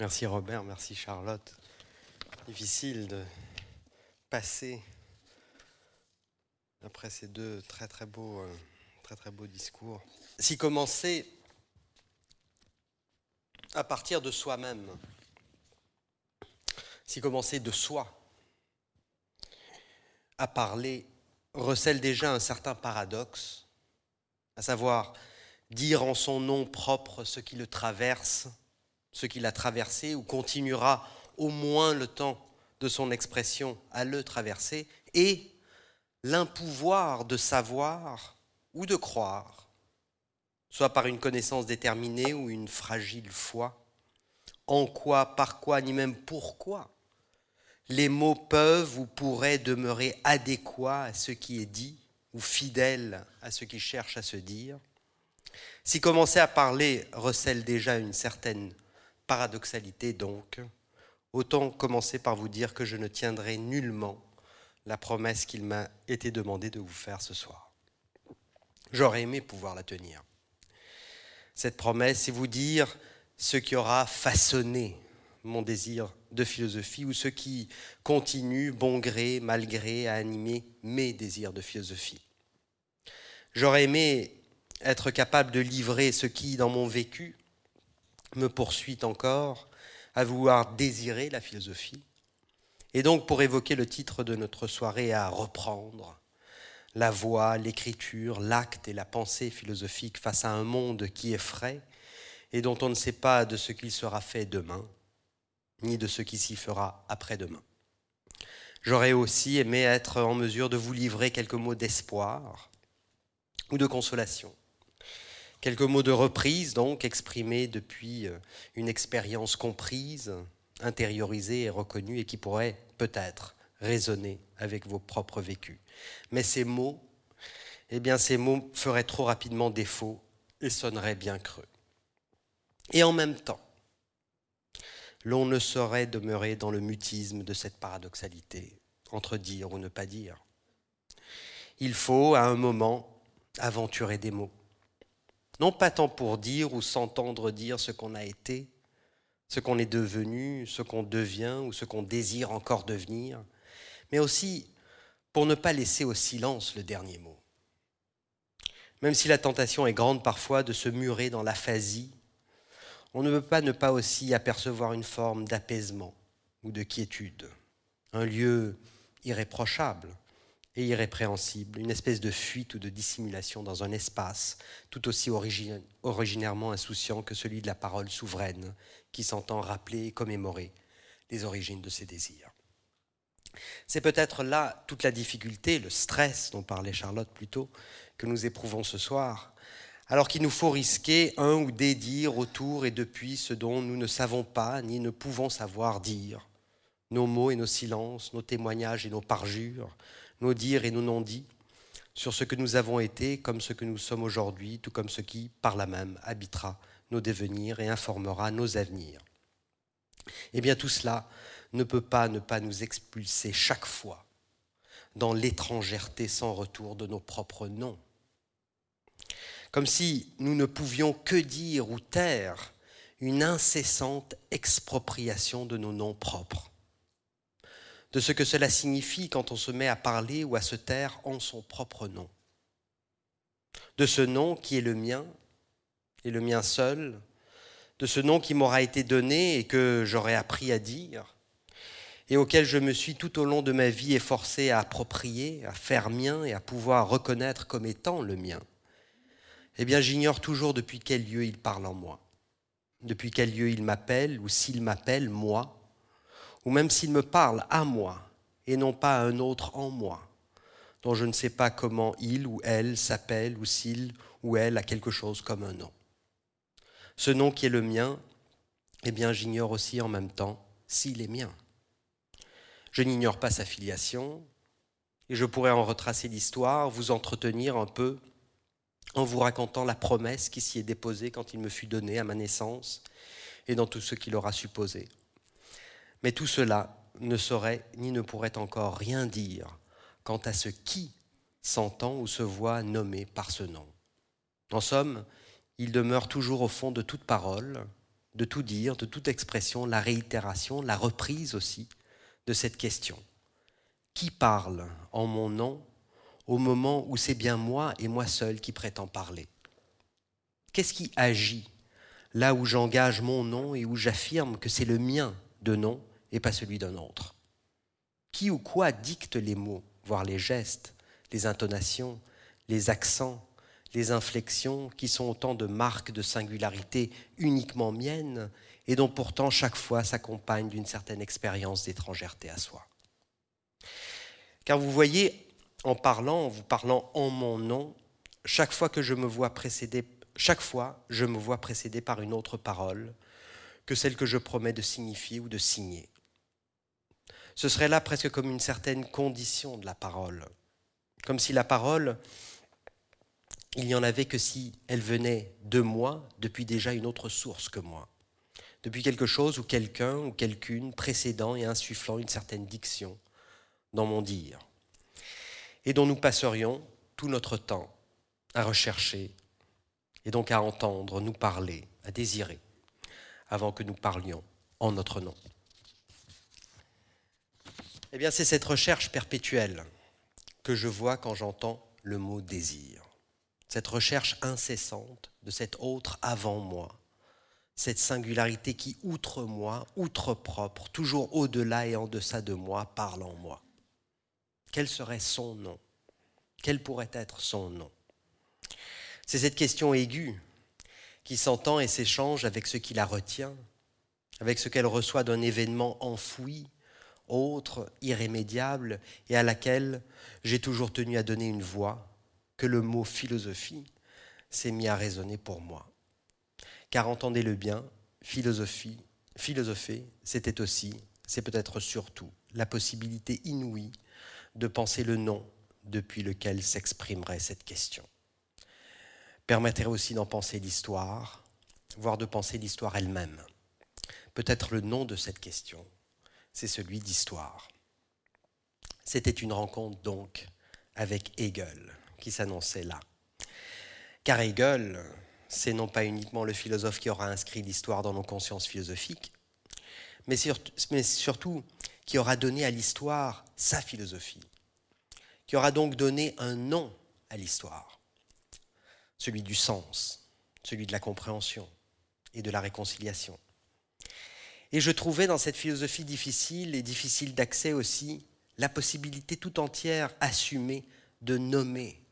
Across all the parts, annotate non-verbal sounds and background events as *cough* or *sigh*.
Merci Robert, merci Charlotte. Difficile de passer après ces deux très euh, beaux discours. Si commencer à partir de soi-même, si commencer de soi à parler recèle déjà un certain paradoxe, à savoir dire en son nom propre ce qui le traverse, ce qui l'a traversé, ou continuera au moins le temps de son expression à le traverser, et l'impouvoir de savoir ou de croire, soit par une connaissance déterminée ou une fragile foi, en quoi, par quoi, ni même pourquoi les mots peuvent ou pourraient demeurer adéquats à ce qui est dit ou fidèles à ce qui cherche à se dire. Si commencer à parler recèle déjà une certaine paradoxalité donc, autant commencer par vous dire que je ne tiendrai nullement la promesse qu'il m'a été demandé de vous faire ce soir. J'aurais aimé pouvoir la tenir. Cette promesse, c'est vous dire ce qui aura façonné mon désir de philosophie ou ce qui continue, bon gré, malgré, à animer mes désirs de philosophie. J'aurais aimé être capable de livrer ce qui, dans mon vécu, me poursuit encore à vouloir désirer la philosophie. Et donc, pour évoquer le titre de notre soirée, à reprendre la voix, l'écriture, l'acte et la pensée philosophique face à un monde qui est frais et dont on ne sait pas de ce qu'il sera fait demain ni de ce qui s'y fera après-demain. J'aurais aussi aimé être en mesure de vous livrer quelques mots d'espoir ou de consolation. Quelques mots de reprise, donc, exprimés depuis euh, une expérience comprise, intériorisée et reconnue, et qui pourraient peut-être résonner avec vos propres vécus. Mais ces mots, eh bien, ces mots feraient trop rapidement défaut et sonneraient bien creux. Et en même temps, l'on ne saurait demeurer dans le mutisme de cette paradoxalité entre dire ou ne pas dire. Il faut, à un moment, aventurer des mots. Non pas tant pour dire ou s'entendre dire ce qu'on a été, ce qu'on est devenu, ce qu'on devient ou ce qu'on désire encore devenir, mais aussi pour ne pas laisser au silence le dernier mot. Même si la tentation est grande parfois de se murer dans l'aphasie on ne peut pas ne pas aussi apercevoir une forme d'apaisement ou de quiétude, un lieu irréprochable et irrépréhensible, une espèce de fuite ou de dissimulation dans un espace tout aussi originairement insouciant que celui de la parole souveraine qui s'entend rappeler et commémorer les origines de ses désirs. C'est peut-être là toute la difficulté, le stress dont parlait Charlotte plus tôt, que nous éprouvons ce soir, alors qu'il nous faut risquer un ou des dires autour et depuis ce dont nous ne savons pas ni ne pouvons savoir dire. Nos mots et nos silences, nos témoignages et nos parjures, nos dires et nos non-dits, sur ce que nous avons été comme ce que nous sommes aujourd'hui, tout comme ce qui, par là même, habitera nos devenirs et informera nos avenirs. Eh bien tout cela ne peut pas ne pas nous expulser chaque fois dans l'étrangèreté sans retour de nos propres noms comme si nous ne pouvions que dire ou taire une incessante expropriation de nos noms propres, de ce que cela signifie quand on se met à parler ou à se taire en son propre nom, de ce nom qui est le mien et le mien seul, de ce nom qui m'aura été donné et que j'aurais appris à dire, et auquel je me suis tout au long de ma vie efforcé à approprier, à faire mien et à pouvoir reconnaître comme étant le mien. Eh bien j'ignore toujours depuis quel lieu il parle en moi, depuis quel lieu il m'appelle, ou s'il m'appelle moi, ou même s'il me parle à moi, et non pas à un autre en moi, dont je ne sais pas comment il ou elle s'appelle, ou s'il ou elle a quelque chose comme un nom. Ce nom qui est le mien, eh bien j'ignore aussi en même temps s'il est mien. Je n'ignore pas sa filiation, et je pourrais en retracer l'histoire, vous entretenir un peu en vous racontant la promesse qui s'y est déposée quand il me fut donné à ma naissance et dans tout ce qu'il aura supposé. Mais tout cela ne saurait ni ne pourrait encore rien dire quant à ce qui s'entend ou se voit nommé par ce nom. En somme, il demeure toujours au fond de toute parole, de tout dire, de toute expression, la réitération, la reprise aussi de cette question. Qui parle en mon nom au moment où c'est bien moi et moi seul qui prétends parler? Qu'est-ce qui agit là où j'engage mon nom et où j'affirme que c'est le mien de nom? Et pas celui d'un autre Qui ou quoi dicte les mots, voire les gestes, les intonations, les accents, les inflexions qui sont autant de marques de singularité uniquement miennes et dont pourtant chaque fois s'accompagnent d'une certaine expérience d'étrangèreté à soi. Car vous voyez, en parlant, en vous parlant en mon nom, chaque fois que je me vois précédé, chaque fois, je me vois précédé par une autre parole que celle que je promets de signifier ou de signer. Ce serait là presque comme une certaine condition de la parole, comme si la parole il n'y en avait que si elle venait de moi depuis déjà une autre source que moi, depuis quelque chose ou quelqu'un ou quelqu'une précédant et insufflant une certaine diction dans mon dire, et dont nous passerions tout notre temps à rechercher et donc à entendre, nous parler, à désirer, avant que nous parlions en notre nom. Eh bien, c'est cette recherche perpétuelle que je vois quand j'entends le mot désir. Cette recherche incessante de cet autre avant moi, cette singularité qui, outre moi, outre propre, toujours au-delà et en deçà de moi, parle en moi. Quel serait son nom? Quel pourrait être son nom? C'est cette question aiguë qui s'entend et s'échange avec ce qui la retient, avec ce qu'elle reçoit d'un événement enfoui, autre, irrémédiable, et à laquelle j'ai toujours tenu à donner une voix, que le mot philosophie s'est mis à résonner pour moi. Car entendez-le bien, philosophie, philosopher, c'était aussi, c'est peut-être surtout, la possibilité inouïe de penser le nom depuis lequel s'exprimerait cette question. Permettrait aussi d'en penser l'histoire, voire de penser l'histoire elle-même. Peut-être le nom de cette question, c'est celui d'histoire. C'était une rencontre donc avec Hegel, qui s'annonçait là. Car Hegel, c'est non pas uniquement le philosophe qui aura inscrit l'histoire dans nos consciences philosophiques, mais, surtout qui aura donné à l'histoire sa philosophie, qui aura donc donné un nom à l'histoire, celui du sens, celui de la compréhension et de la réconciliation. Et je trouvais dans cette philosophie difficile et difficile d'accès aussi la possibilité tout entière assumée de nommer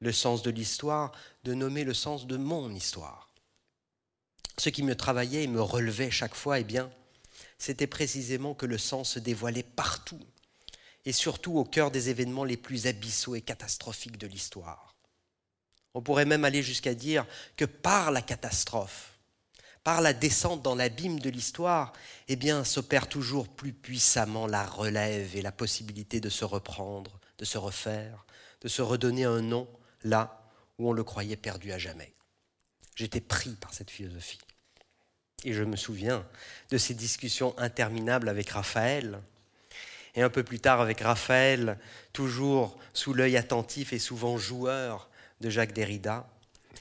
le sens de l'histoire, de nommer le sens de mon histoire. Ce qui me travaillait et me relevait chaque fois, eh bien, c'était précisément que le sens se dévoilait partout, et surtout au cœur des événements les plus abyssaux et catastrophiques de l'histoire. On pourrait même aller jusqu'à dire que par la catastrophe, par la descente dans l'abîme de l'histoire, eh bien, s'opère toujours plus puissamment la relève et la possibilité de se reprendre, de se refaire, de se redonner un nom là où on le croyait perdu à jamais. J'étais pris par cette philosophie. Et je me souviens de ces discussions interminables avec Raphaël, et un peu plus tard avec Raphaël, toujours sous l'œil attentif et souvent joueur de Jacques Derrida,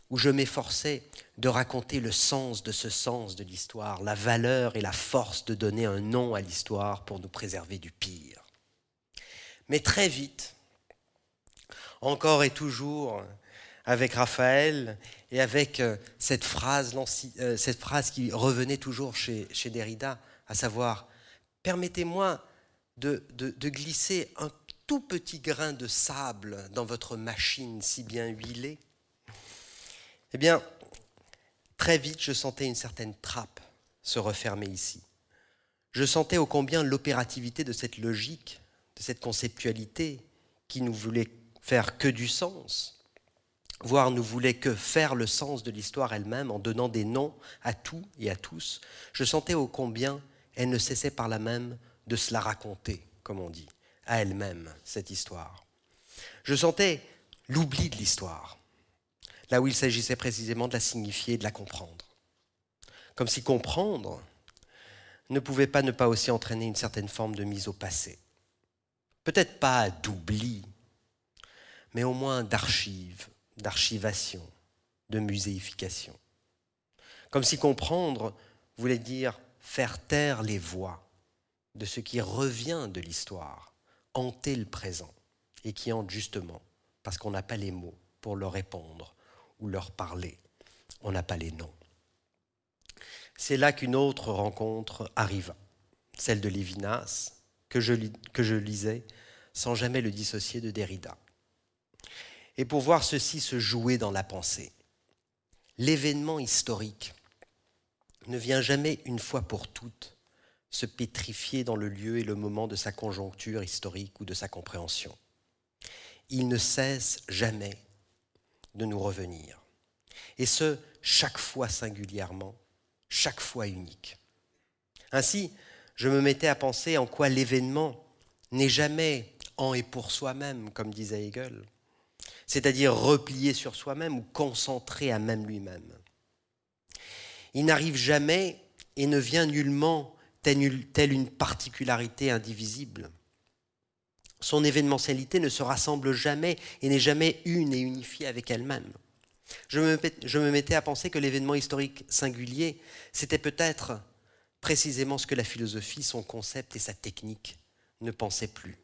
où je m'efforçais de raconter le sens de ce sens de l'histoire, la valeur et la force de donner un nom à l'histoire pour nous préserver du pire. Mais très vite, encore et toujours avec Raphaël et avec euh, cette phrase, euh, cette phrase qui revenait toujours chez, chez Derrida, à savoir, permettez-moi de, de, glisser un tout petit grain de sable dans votre machine si bien huilée. Eh bien, très vite, je sentais une certaine trappe se refermer ici. Je sentais ô combien l'opérativité de cette logique, de cette conceptualité qui nous voulait faire que du sens, voire ne voulait que faire le sens de l'histoire elle-même en donnant des noms à tout et à tous, je sentais ô combien elle ne cessait par là même de se la raconter, comme on dit, à elle-même, cette histoire. Je sentais l'oubli de l'histoire, là où il s'agissait précisément de la signifier et de la comprendre. Comme si comprendre ne pouvait pas ne pas aussi entraîner une certaine forme de mise au passé. Peut-être pas d'oubli, mais au moins d'archives, d'archivation, de muséification. Comme si comprendre voulait dire faire taire les voix de ce qui revient de l'histoire, hanter le présent, et qui hante justement parce qu'on n'a pas les mots pour leur répondre ou leur parler. On n'a pas les noms. C'est là qu'une autre rencontre arriva, celle de Lévinas, que je, que je lisais sans jamais le dissocier de Derrida. Et pour voir ceci se jouer dans la pensée, l'événement historique ne vient jamais une fois pour toutes se pétrifier dans le lieu et le moment de sa conjoncture historique ou de sa compréhension. Il ne cesse jamais de nous revenir. Et ce, chaque fois singulièrement, chaque fois unique. Ainsi, je me mettais à penser en quoi l'événement n'est jamais en et pour soi-même, comme disait Hegel, c'est-à-dire replié sur soi-même ou concentré à même lui-même. Il n'arrive jamais et ne vient nullement telle une particularité indivisible. Son événementialité ne se rassemble jamais et n'est jamais une et unifiée avec elle-même. Je me, mettais à penser que l'événement historique singulier, c'était peut-être précisément ce que la philosophie, son concept et sa technique ne pensaient plus,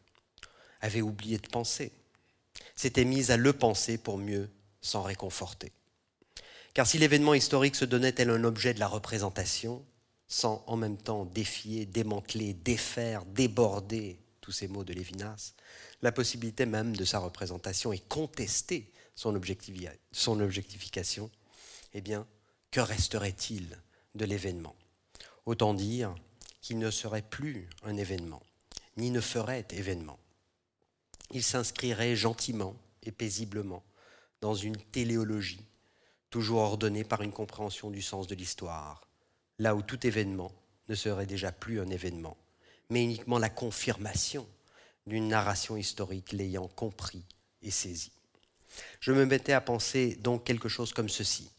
avait oublié de penser, s'était mise à le penser pour mieux s'en réconforter. Car si l'événement historique se donnait tel un objet de la représentation, sans en même temps défier, démanteler, défaire, déborder tous ces mots de Lévinas, la possibilité même de sa représentation et contester son, objectification, eh bien, que resterait-il de l'événement? Autant dire qu'il ne serait plus un événement, ni ne ferait événement. Il s'inscrirait gentiment et paisiblement dans une téléologie, toujours ordonnée par une compréhension du sens de l'histoire, là où tout événement ne serait déjà plus un événement, mais uniquement la confirmation d'une narration historique l'ayant compris et saisi. Je me mettais à penser donc quelque chose comme ceci.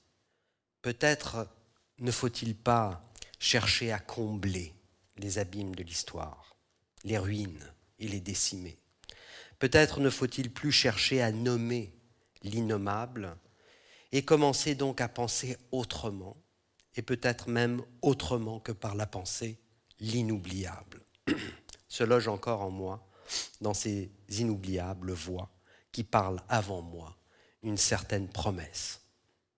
Peut-être ne faut-il pas chercher à combler les abîmes de l'histoire, les ruines et les décimer. Peut-être ne faut-il plus chercher à nommer l'innommable et commencer donc à penser autrement et peut-être même autrement que par la pensée, l'inoubliable. *clears throat* Se loge encore en moi, dans ces inoubliables voix qui parlent avant moi, une certaine promesse.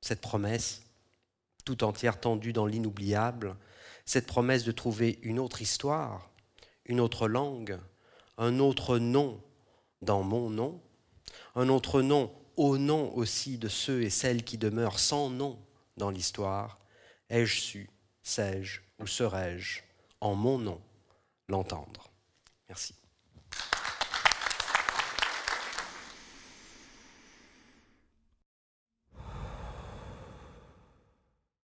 Cette promesse, tout entière tendue dans l'inoubliable, cette promesse de trouver une autre histoire, une autre langue, un autre nom dans mon nom, un autre nom au nom aussi de ceux et celles qui demeurent sans nom dans l'histoire, Ai-je su, sais-je ou serais-je, en mon nom, l'entendre Merci.